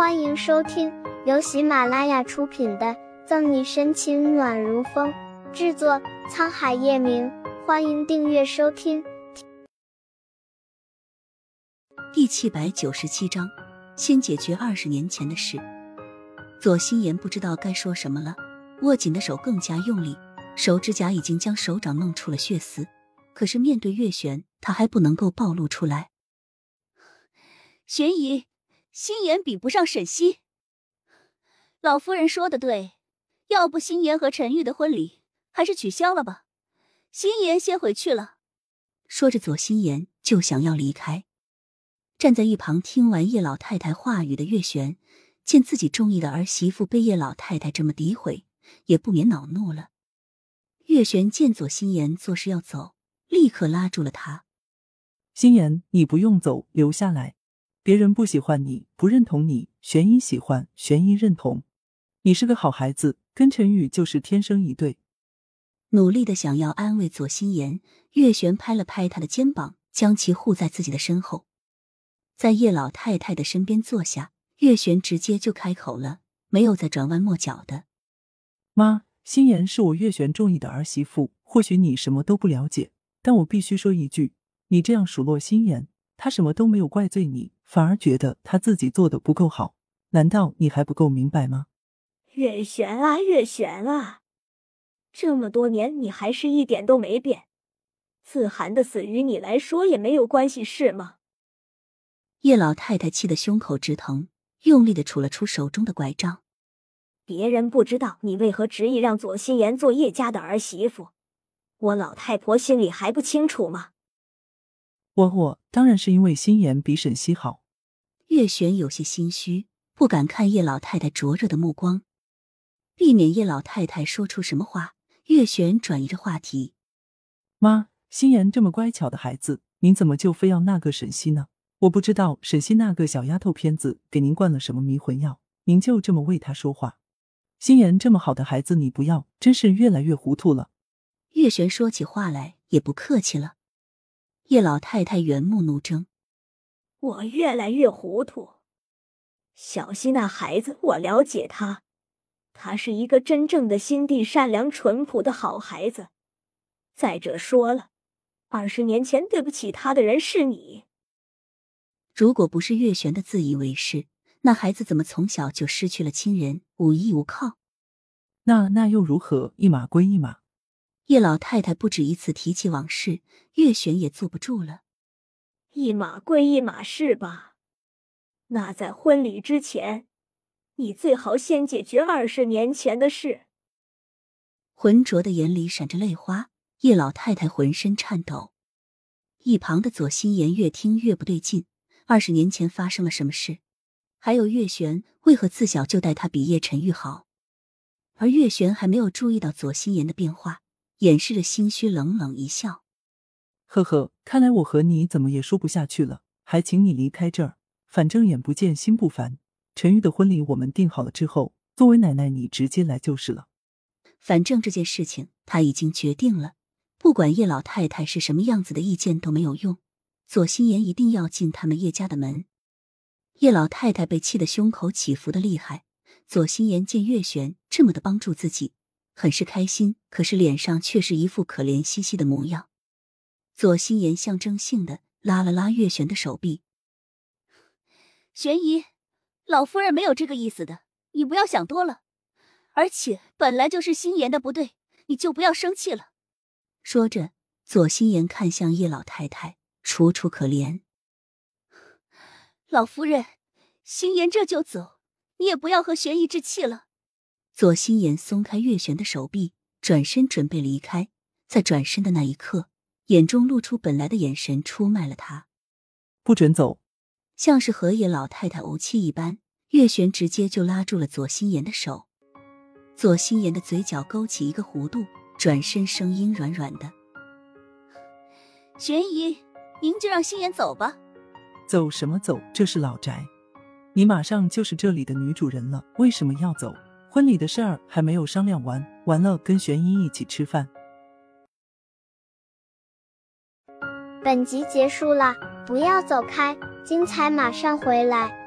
欢迎收听由喜马拉雅出品的《赠你深情暖如风》，制作沧海夜明。欢迎订阅收听。第七百九十七章，先解决二十年前的事。左心言不知道该说什么了，握紧的手更加用力，手指甲已经将手掌弄出了血丝。可是面对月璇，他还不能够暴露出来。玄姨。心妍比不上沈西，老夫人说的对，要不心妍和陈玉的婚礼还是取消了吧。心妍先回去了。说着，左心言就想要离开。站在一旁听完叶老太太话语的月璇，见自己中意的儿媳妇被叶老太太这么诋毁，也不免恼怒了。月璇见左心言做事要走，立刻拉住了他：“心言，你不用走，留下来。”别人不喜欢你，不认同你，玄一喜欢，玄一认同，你是个好孩子，跟陈宇就是天生一对。努力的想要安慰左心言，月璇拍了拍他的肩膀，将其护在自己的身后，在叶老太太的身边坐下。月璇直接就开口了，没有再转弯抹角的。妈，心言是我月璇中意的儿媳妇，或许你什么都不了解，但我必须说一句，你这样数落心言，她什么都没有怪罪你。反而觉得他自己做的不够好，难道你还不够明白吗？月璇啊，月璇啊，这么多年你还是一点都没变。子涵的死与你来说也没有关系，是吗？叶老太太气得胸口直疼，用力的杵了出手中的拐杖。别人不知道你为何执意让左心言做叶家的儿媳妇，我老太婆心里还不清楚吗？我我当然是因为心妍比沈西好。月璇有些心虚，不敢看叶老太太灼热的目光，避免叶老太太说出什么话。月璇转移着话题：“妈，心妍这么乖巧的孩子，您怎么就非要那个沈西呢？我不知道沈西那个小丫头片子给您灌了什么迷魂药，您就这么为她说话。心妍这么好的孩子你不要，真是越来越糊涂了。”月璇说起话来也不客气了。叶老太太圆目怒睁：“我越来越糊涂。小溪那孩子，我了解他，他是一个真正的心地善良、淳朴的好孩子。再者说了，二十年前对不起他的人是你。如果不是月璇的自以为是，那孩子怎么从小就失去了亲人，无依无靠？那那又如何？一码归一码。”叶老太太不止一次提起往事，月璇也坐不住了。一码归一码事吧？那在婚礼之前，你最好先解决二十年前的事。浑浊的眼里闪着泪花，叶老太太浑身颤抖。一旁的左心言越听越不对劲，二十年前发生了什么事？还有月璇为何自小就待他比叶晨玉好？而月璇还没有注意到左心言的变化。掩饰着心虚，冷冷一笑：“呵呵，看来我和你怎么也说不下去了，还请你离开这儿。反正眼不见心不烦。陈玉的婚礼我们定好了之后，作为奶奶你直接来就是了。反正这件事情他已经决定了，不管叶老太太是什么样子的意见都没有用。左心言一定要进他们叶家的门。”叶老太太被气得胸口起伏的厉害。左心言见月璇这么的帮助自己。很是开心，可是脸上却是一副可怜兮兮的模样。左心言象征性的拉了拉月璇的手臂：“玄姨，老夫人没有这个意思的，你不要想多了。而且本来就是心言的不对，你就不要生气了。”说着，左心言看向叶老太太，楚楚可怜：“老夫人，心言这就走，你也不要和玄姨置气了。”左心言松开月璇的手臂，转身准备离开。在转身的那一刻，眼中露出本来的眼神，出卖了他。不准走！像是河野老太太怄气一般，月璇直接就拉住了左心言的手。左心言的嘴角勾起一个弧度，转身，声音软软的：“玄姨，您就让心言走吧。”走什么走？这是老宅，你马上就是这里的女主人了，为什么要走？婚礼的事儿还没有商量完，完了跟玄一一起吃饭。本集结束了，不要走开，精彩马上回来。